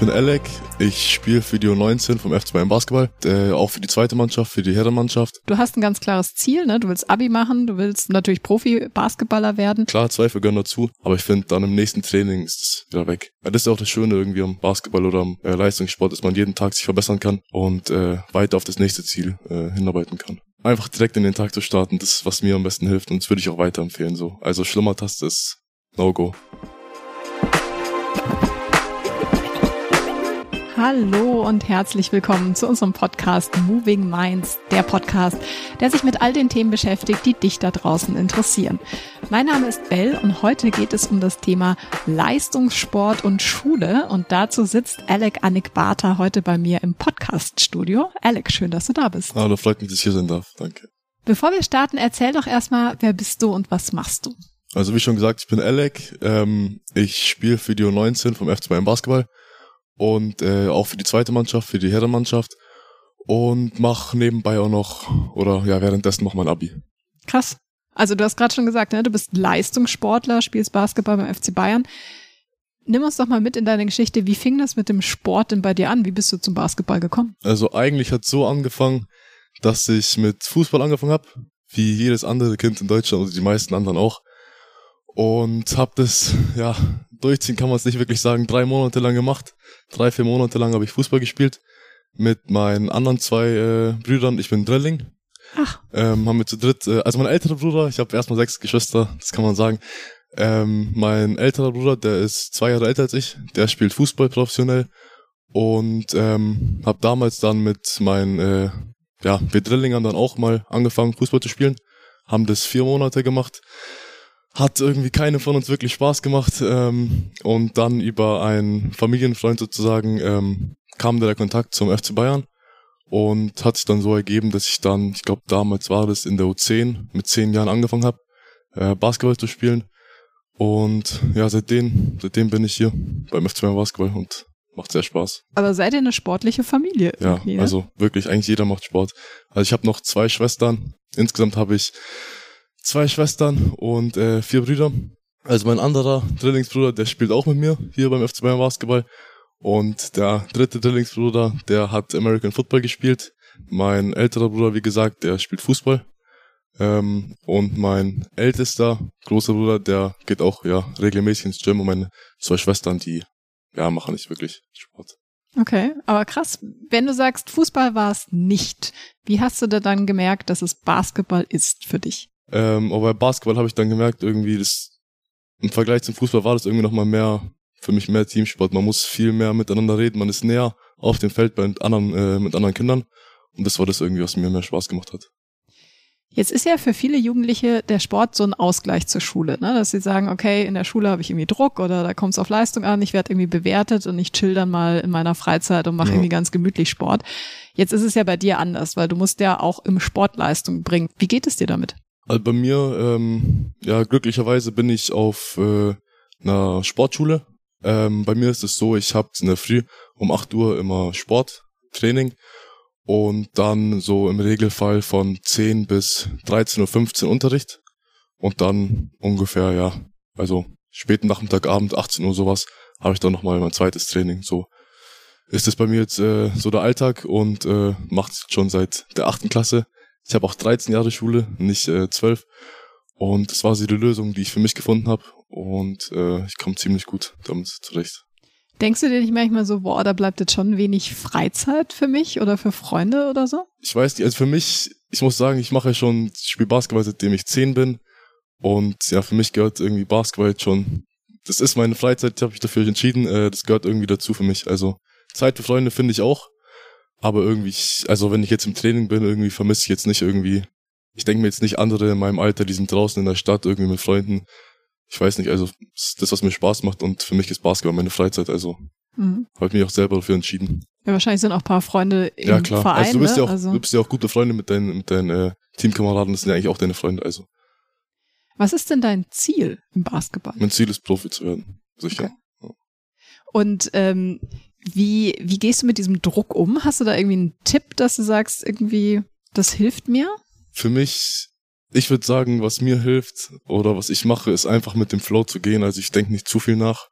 bin Alec. Ich spiele für die U19 vom FC Bayern Basketball, äh, auch für die zweite Mannschaft, für die Herrenmannschaft. Du hast ein ganz klares Ziel, ne? Du willst Abi machen, du willst natürlich Profi-Basketballer werden. Klar, Zweifel gehören dazu, aber ich finde, dann im nächsten Training ist es wieder weg. Weil das ist auch das Schöne irgendwie am Basketball oder am äh, Leistungssport, dass man jeden Tag sich verbessern kann und äh, weiter auf das nächste Ziel äh, hinarbeiten kann. Einfach direkt in den Tag zu starten, das ist, was mir am besten hilft und das würde ich auch weiterempfehlen. So. Also Schlummertaste ist No-Go. Hallo und herzlich willkommen zu unserem Podcast Moving Minds, der Podcast, der sich mit all den Themen beschäftigt, die dich da draußen interessieren. Mein Name ist Bell und heute geht es um das Thema Leistungssport und Schule und dazu sitzt Alec Annick Barter heute bei mir im Podcaststudio. Alec, schön, dass du da bist. Hallo, freut mich, dass ich hier sein darf. Danke. Bevor wir starten, erzähl doch erstmal, wer bist du und was machst du? Also wie schon gesagt, ich bin Alec. Ähm, ich spiele für die U19 vom FC Bayern Basketball und äh, auch für die zweite Mannschaft, für die Herrenmannschaft und mach nebenbei auch noch oder ja währenddessen noch mein Abi. Krass. Also du hast gerade schon gesagt, ne, du bist Leistungssportler, spielst Basketball beim FC Bayern. Nimm uns doch mal mit in deine Geschichte. Wie fing das mit dem Sport denn bei dir an? Wie bist du zum Basketball gekommen? Also eigentlich hat so angefangen, dass ich mit Fußball angefangen habe, wie jedes andere Kind in Deutschland oder die meisten anderen auch. Und habe das ja durchziehen kann man es nicht wirklich sagen, drei Monate lang gemacht. Drei, vier Monate lang habe ich Fußball gespielt mit meinen anderen zwei äh, Brüdern. Ich bin Drilling. Ach. Ähm, haben wir zu dritt, äh, also mein älterer Bruder, ich habe erstmal sechs Geschwister, das kann man sagen. Ähm, mein älterer Bruder, der ist zwei Jahre älter als ich, der spielt Fußball professionell und ähm, habe damals dann mit meinen äh, ja, wir Drillingern dann auch mal angefangen Fußball zu spielen, haben das vier Monate gemacht hat irgendwie keine von uns wirklich Spaß gemacht. Ähm, und dann über einen Familienfreund sozusagen ähm, kam der Kontakt zum FC Bayern und hat sich dann so ergeben, dass ich dann, ich glaube damals war das in der U10, mit zehn Jahren angefangen habe, äh, Basketball zu spielen. Und ja, seitdem, seitdem bin ich hier beim FC Bayern Basketball und macht sehr Spaß. Aber seid ihr eine sportliche Familie? Ja, ne? also wirklich, eigentlich jeder macht Sport. Also ich habe noch zwei Schwestern. Insgesamt habe ich zwei Schwestern und äh, vier Brüder. Also mein anderer Drillingsbruder, der spielt auch mit mir hier beim FC Bayern Basketball. Und der dritte Drillingsbruder, der hat American Football gespielt. Mein älterer Bruder, wie gesagt, der spielt Fußball. Ähm, und mein ältester großer Bruder, der geht auch ja regelmäßig ins Gym. Und meine zwei Schwestern, die ja machen nicht wirklich Sport. Okay, aber krass. Wenn du sagst, Fußball war es nicht, wie hast du da dann gemerkt, dass es Basketball ist für dich? Ähm, aber bei Basketball habe ich dann gemerkt, irgendwie, das, im Vergleich zum Fußball war das irgendwie nochmal mehr, für mich mehr Teamsport. Man muss viel mehr miteinander reden, man ist näher auf dem Feld bei anderen, äh, mit anderen Kindern. Und das war das irgendwie, was mir mehr Spaß gemacht hat. Jetzt ist ja für viele Jugendliche der Sport so ein Ausgleich zur Schule, ne? dass sie sagen, okay, in der Schule habe ich irgendwie Druck oder da kommt es auf Leistung an, ich werde irgendwie bewertet und ich chill dann mal in meiner Freizeit und mache ja. irgendwie ganz gemütlich Sport. Jetzt ist es ja bei dir anders, weil du musst ja auch im Sport Leistung bringen. Wie geht es dir damit? Also bei mir, ähm, ja, glücklicherweise bin ich auf äh, einer Sportschule. Ähm, bei mir ist es so, ich habe in der Früh um 8 Uhr immer Sporttraining und dann so im Regelfall von 10 bis 13.15 Uhr Unterricht und dann ungefähr, ja, also späten Nachmittag, Abend, 18 Uhr sowas, habe ich dann nochmal mein zweites Training. So ist es bei mir jetzt äh, so der Alltag und äh, macht schon seit der achten Klasse. Ich habe auch 13 Jahre Schule, nicht äh, 12. Und das war so die Lösung, die ich für mich gefunden habe. Und äh, ich komme ziemlich gut damit zurecht. Denkst du dir nicht manchmal so, boah, da bleibt jetzt schon wenig Freizeit für mich oder für Freunde oder so? Ich weiß nicht, also für mich, ich muss sagen, ich mache schon, ich spiele Basketball, seitdem ich 10 bin. Und ja, für mich gehört irgendwie Basketball schon, das ist meine Freizeit, ich habe mich dafür entschieden, äh, das gehört irgendwie dazu für mich. Also Zeit für Freunde finde ich auch. Aber irgendwie, also wenn ich jetzt im Training bin, irgendwie vermisse ich jetzt nicht irgendwie. Ich denke mir jetzt nicht andere in meinem Alter, die sind draußen in der Stadt irgendwie mit Freunden. Ich weiß nicht, also das, was mir Spaß macht und für mich ist Basketball meine Freizeit, also mhm. habe ich mich auch selber dafür entschieden. Ja, wahrscheinlich sind auch ein paar Freunde im ja, klar. Verein. Also du bist ja auch, also. du bist ja auch gute Freunde mit deinen, mit deinen äh, Teamkameraden, das sind ja eigentlich auch deine Freunde, also. Was ist denn dein Ziel im Basketball? Mein Ziel ist Profi zu werden, sicher. Okay. Und ähm, wie, wie gehst du mit diesem Druck um? Hast du da irgendwie einen Tipp, dass du sagst, irgendwie, das hilft mir? Für mich, ich würde sagen, was mir hilft oder was ich mache, ist einfach mit dem Flow zu gehen. Also ich denke nicht zu viel nach.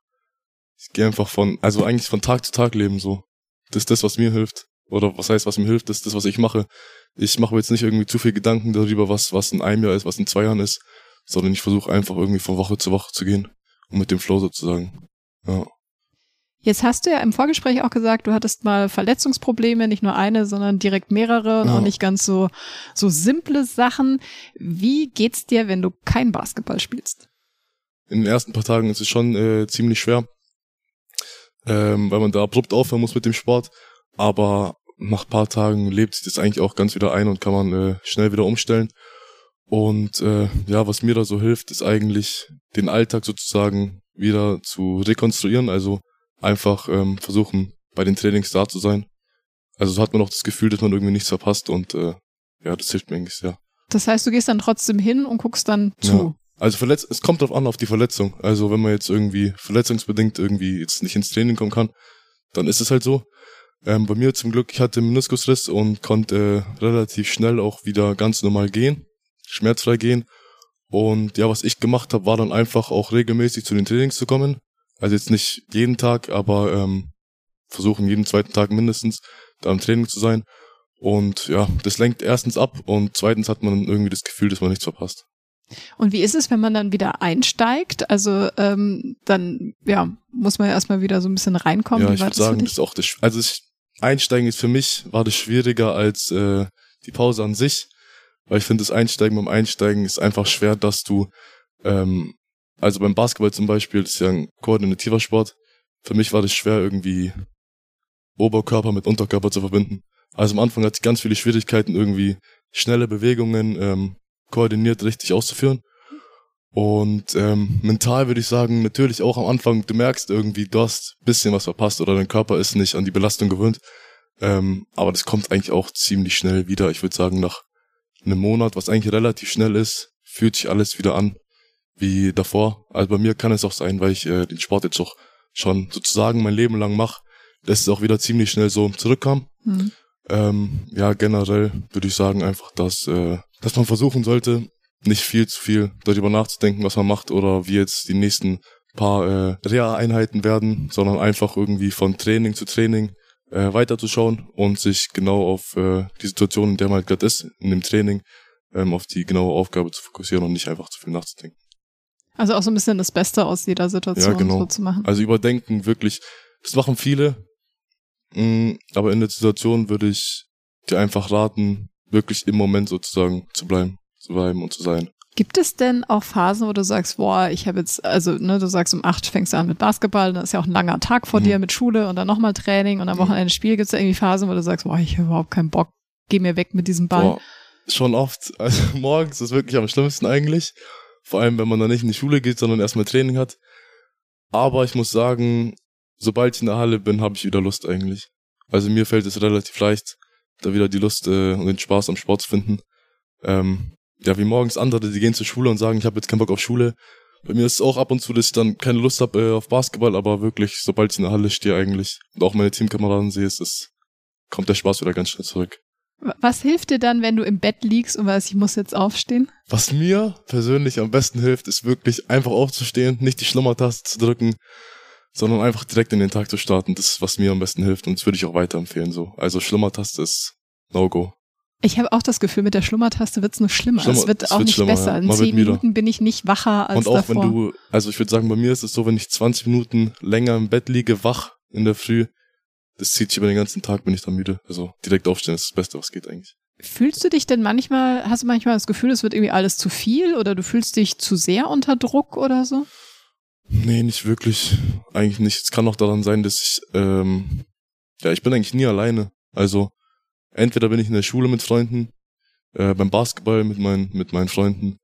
Ich gehe einfach von, also eigentlich von Tag zu Tag leben so. Das ist das, was mir hilft. Oder was heißt, was mir hilft, das ist das, was ich mache. Ich mache mir jetzt nicht irgendwie zu viel Gedanken darüber, was, was in einem Jahr ist, was in zwei Jahren ist, sondern ich versuche einfach irgendwie von Woche zu Woche zu gehen und mit dem Flow sozusagen. Ja. Jetzt hast du ja im Vorgespräch auch gesagt, du hattest mal Verletzungsprobleme, nicht nur eine, sondern direkt mehrere und auch nicht ganz so, so simple Sachen. Wie geht's dir, wenn du kein Basketball spielst? In den ersten paar Tagen ist es schon äh, ziemlich schwer, ähm, weil man da abrupt aufhören muss mit dem Sport. Aber nach paar Tagen lebt sich das eigentlich auch ganz wieder ein und kann man äh, schnell wieder umstellen. Und äh, ja, was mir da so hilft, ist eigentlich den Alltag sozusagen wieder zu rekonstruieren. Also einfach ähm, versuchen, bei den Trainings da zu sein. Also so hat man auch das Gefühl, dass man irgendwie nichts verpasst und äh, ja, das hilft mir eigentlich sehr. Das heißt, du gehst dann trotzdem hin und guckst dann zu. Ja. Also verletzt, es kommt drauf an auf die Verletzung. Also wenn man jetzt irgendwie verletzungsbedingt irgendwie jetzt nicht ins Training kommen kann, dann ist es halt so. Ähm, bei mir zum Glück, ich hatte Meniskusriss und konnte äh, relativ schnell auch wieder ganz normal gehen, schmerzfrei gehen. Und ja, was ich gemacht habe, war dann einfach auch regelmäßig zu den Trainings zu kommen. Also jetzt nicht jeden Tag, aber ähm, versuchen jeden zweiten Tag mindestens da im Training zu sein. Und ja, das lenkt erstens ab und zweitens hat man irgendwie das Gefühl, dass man nichts verpasst. Und wie ist es, wenn man dann wieder einsteigt? Also ähm, dann ja muss man ja erstmal wieder so ein bisschen reinkommen. Ja, ich würde sagen, das ist auch das. Also ich, Einsteigen ist für mich war das schwieriger als äh, die Pause an sich, weil ich finde, das Einsteigen beim Einsteigen ist einfach schwer, dass du ähm, also beim Basketball zum Beispiel, das ist ja ein koordinativer Sport. Für mich war das schwer, irgendwie Oberkörper mit Unterkörper zu verbinden. Also am Anfang hatte ich ganz viele Schwierigkeiten, irgendwie schnelle Bewegungen ähm, koordiniert richtig auszuführen. Und ähm, mental würde ich sagen, natürlich auch am Anfang, du merkst irgendwie, du hast bisschen was verpasst oder dein Körper ist nicht an die Belastung gewöhnt. Ähm, aber das kommt eigentlich auch ziemlich schnell wieder. Ich würde sagen, nach einem Monat, was eigentlich relativ schnell ist, fühlt sich alles wieder an wie davor. Also bei mir kann es auch sein, weil ich äh, den Sport jetzt auch schon sozusagen mein Leben lang mache, dass es auch wieder ziemlich schnell so zurückkam. Mhm. Ähm, ja, generell würde ich sagen einfach, dass, äh, dass man versuchen sollte, nicht viel zu viel darüber nachzudenken, was man macht oder wie jetzt die nächsten paar äh, Reha-Einheiten werden, sondern einfach irgendwie von Training zu Training äh, weiterzuschauen und sich genau auf äh, die Situation, in der man halt gerade ist, in dem Training, ähm, auf die genaue Aufgabe zu fokussieren und nicht einfach zu viel nachzudenken. Also auch so ein bisschen das Beste aus jeder Situation ja, genau. so zu machen. Also überdenken wirklich, das machen viele, mm, aber in der Situation würde ich dir einfach raten, wirklich im Moment sozusagen zu bleiben, zu bleiben und zu sein. Gibt es denn auch Phasen, wo du sagst, boah, ich habe jetzt, also ne, du sagst um acht fängst du an mit Basketball, dann ist ja auch ein langer Tag vor mhm. dir mit Schule und dann nochmal Training und am mhm. Wochenende Spiel. Gibt es da irgendwie Phasen, wo du sagst, boah, ich habe überhaupt keinen Bock, geh mir weg mit diesem Ball? Boah, schon oft. Also morgens ist wirklich am schlimmsten eigentlich. Vor allem, wenn man dann nicht in die Schule geht, sondern erstmal Training hat. Aber ich muss sagen, sobald ich in der Halle bin, habe ich wieder Lust eigentlich. Also mir fällt es relativ leicht, da wieder die Lust äh, und den Spaß am Sport zu finden. Ähm, ja, wie morgens andere, die gehen zur Schule und sagen, ich habe jetzt keinen Bock auf Schule. Bei mir ist es auch ab und zu, dass ich dann keine Lust habe äh, auf Basketball, aber wirklich, sobald ich in der Halle stehe eigentlich und auch meine Teamkameraden sehe, ist es, kommt der Spaß wieder ganz schnell zurück. Was hilft dir dann, wenn du im Bett liegst und weißt, ich muss jetzt aufstehen? Was mir persönlich am besten hilft, ist wirklich einfach aufzustehen, nicht die Schlummertaste zu drücken, sondern einfach direkt in den Tag zu starten. Das ist, was mir am besten hilft und das würde ich auch weiterempfehlen so. Also Schlummertaste ist No-Go. Ich habe auch das Gefühl, mit der Schlummertaste wird's nur schlimmer. Schlummer, es wird es auch wird nicht besser. Ja. In zehn Minuten bin ich nicht wacher als Und auch davor. wenn du, also ich würde sagen, bei mir ist es so, wenn ich 20 Minuten länger im Bett liege, wach in der Früh, das zieht sich über den ganzen Tag, bin ich dann müde. Also direkt aufstehen ist das Beste, was geht eigentlich. Fühlst du dich denn manchmal, hast du manchmal das Gefühl, es wird irgendwie alles zu viel oder du fühlst dich zu sehr unter Druck oder so? Nee, nicht wirklich. Eigentlich nicht. Es kann auch daran sein, dass ich, ähm, ja, ich bin eigentlich nie alleine. Also entweder bin ich in der Schule mit Freunden, äh, beim Basketball mit meinen, mit meinen Freunden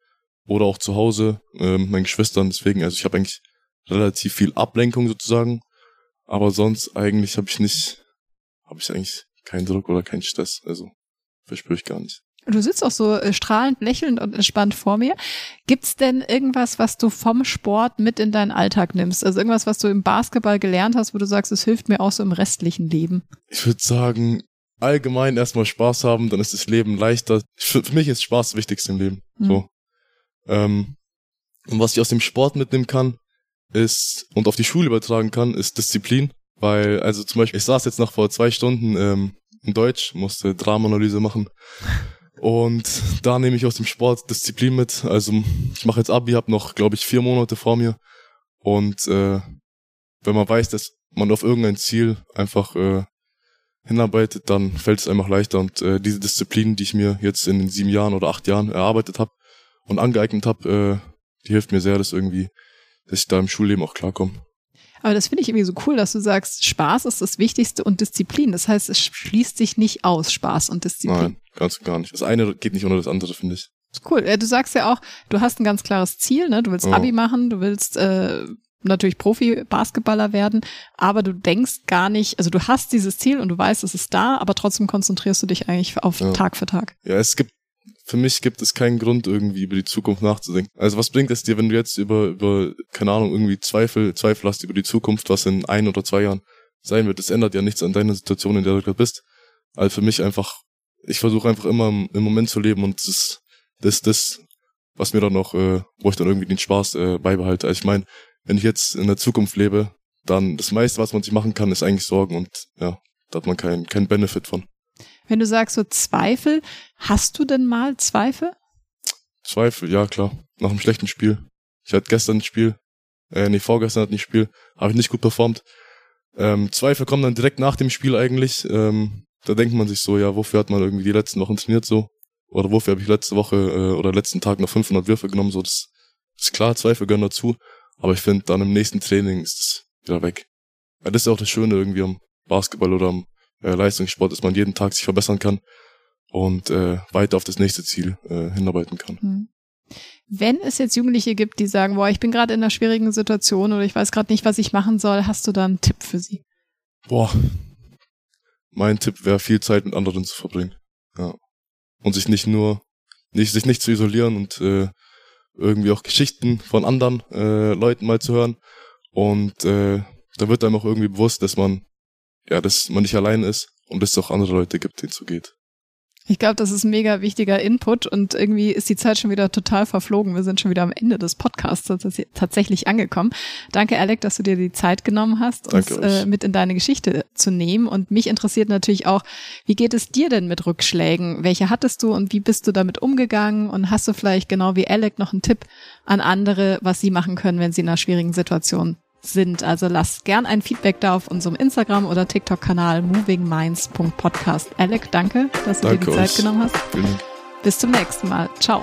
oder auch zu Hause äh, mit meinen Geschwistern. Deswegen, also ich habe eigentlich relativ viel Ablenkung sozusagen. Aber sonst eigentlich habe ich nicht, habe ich eigentlich keinen Druck oder keinen Stress. Also verspüre ich gar nicht. Du sitzt auch so äh, strahlend, lächelnd und entspannt vor mir. Gibt's denn irgendwas, was du vom Sport mit in deinen Alltag nimmst? Also irgendwas, was du im Basketball gelernt hast, wo du sagst, es hilft mir auch so im restlichen Leben? Ich würde sagen, allgemein erstmal Spaß haben, dann ist das Leben leichter. Für, für mich ist Spaß das Wichtigste im Leben. Mhm. So. Ähm, und was ich aus dem Sport mitnehmen kann, ist und auf die Schule übertragen kann, ist Disziplin. Weil, also zum Beispiel, ich saß jetzt noch vor zwei Stunden ähm, in Deutsch, musste Dramaanalyse machen. Und da nehme ich aus dem Sport Disziplin mit. Also ich mache jetzt Abi, habe noch, glaube ich, vier Monate vor mir. Und äh, wenn man weiß, dass man auf irgendein Ziel einfach äh, hinarbeitet, dann fällt es einfach leichter. Und äh, diese Disziplin, die ich mir jetzt in den sieben Jahren oder acht Jahren erarbeitet habe und angeeignet habe, äh, die hilft mir sehr, dass irgendwie, dass ich da im Schulleben auch klarkomme. Aber das finde ich irgendwie so cool, dass du sagst, Spaß ist das Wichtigste und Disziplin. Das heißt, es schließt sich nicht aus, Spaß und Disziplin. Nein, ganz und gar nicht. Das eine geht nicht ohne das andere, finde ich. Cool. Du sagst ja auch, du hast ein ganz klares Ziel, ne? Du willst Abi machen, du willst äh, natürlich Profi-Basketballer werden, aber du denkst gar nicht, also du hast dieses Ziel und du weißt, es ist da, aber trotzdem konzentrierst du dich eigentlich auf ja. Tag für Tag. Ja, es gibt für mich gibt es keinen Grund, irgendwie über die Zukunft nachzudenken. Also was bringt es dir, wenn du jetzt über, über, keine Ahnung, irgendwie Zweifel, Zweifel hast über die Zukunft, was in ein oder zwei Jahren sein wird? Das ändert ja nichts an deiner Situation, in der du gerade bist. Also für mich einfach, ich versuche einfach immer im, im, Moment zu leben und das ist das, das, was mir dann noch, äh, wo ich dann irgendwie den Spaß äh, beibehalte. Also ich meine, wenn ich jetzt in der Zukunft lebe, dann das meiste, was man sich machen kann, ist eigentlich Sorgen und ja, da hat man keinen keinen Benefit von. Wenn du sagst so Zweifel, hast du denn mal Zweifel? Zweifel, ja klar. Nach einem schlechten Spiel. Ich hatte gestern ein Spiel, äh, nee, vorgestern hatte ich ein Spiel, habe ich nicht gut performt. Ähm, Zweifel kommen dann direkt nach dem Spiel eigentlich. Ähm, da denkt man sich so, ja, wofür hat man irgendwie die letzten Wochen trainiert so? Oder wofür habe ich letzte Woche äh, oder letzten Tag noch 500 Würfe genommen? So, das ist klar, Zweifel gehören dazu. Aber ich finde, dann im nächsten Training ist es wieder weg. Ja, das ist auch das Schöne irgendwie am Basketball oder am äh, Leistungssport, dass man jeden Tag sich verbessern kann und äh, weiter auf das nächste Ziel äh, hinarbeiten kann. Mhm. Wenn es jetzt Jugendliche gibt, die sagen, boah, ich bin gerade in einer schwierigen Situation oder ich weiß gerade nicht, was ich machen soll, hast du da einen Tipp für sie? Boah, mein Tipp wäre, viel Zeit mit anderen zu verbringen. Ja. Und sich nicht nur, nicht, sich nicht zu isolieren und äh, irgendwie auch Geschichten von anderen äh, Leuten mal zu hören. Und äh, da wird einem auch irgendwie bewusst, dass man ja, dass man nicht allein ist und dass es auch andere Leute gibt, denen es so geht. Ich glaube, das ist ein mega wichtiger Input und irgendwie ist die Zeit schon wieder total verflogen. Wir sind schon wieder am Ende des Podcasts tatsächlich angekommen. Danke, Alec, dass du dir die Zeit genommen hast, uns äh, mit in deine Geschichte zu nehmen. Und mich interessiert natürlich auch, wie geht es dir denn mit Rückschlägen? Welche hattest du und wie bist du damit umgegangen? Und hast du vielleicht genau wie Alec noch einen Tipp an andere, was sie machen können, wenn sie in einer schwierigen Situation sind. Also lasst gern ein Feedback da auf unserem Instagram oder TikTok-Kanal movingminds.podcast. Alec, danke, dass du danke dir die Zeit genommen hast. Bis zum nächsten Mal. Ciao.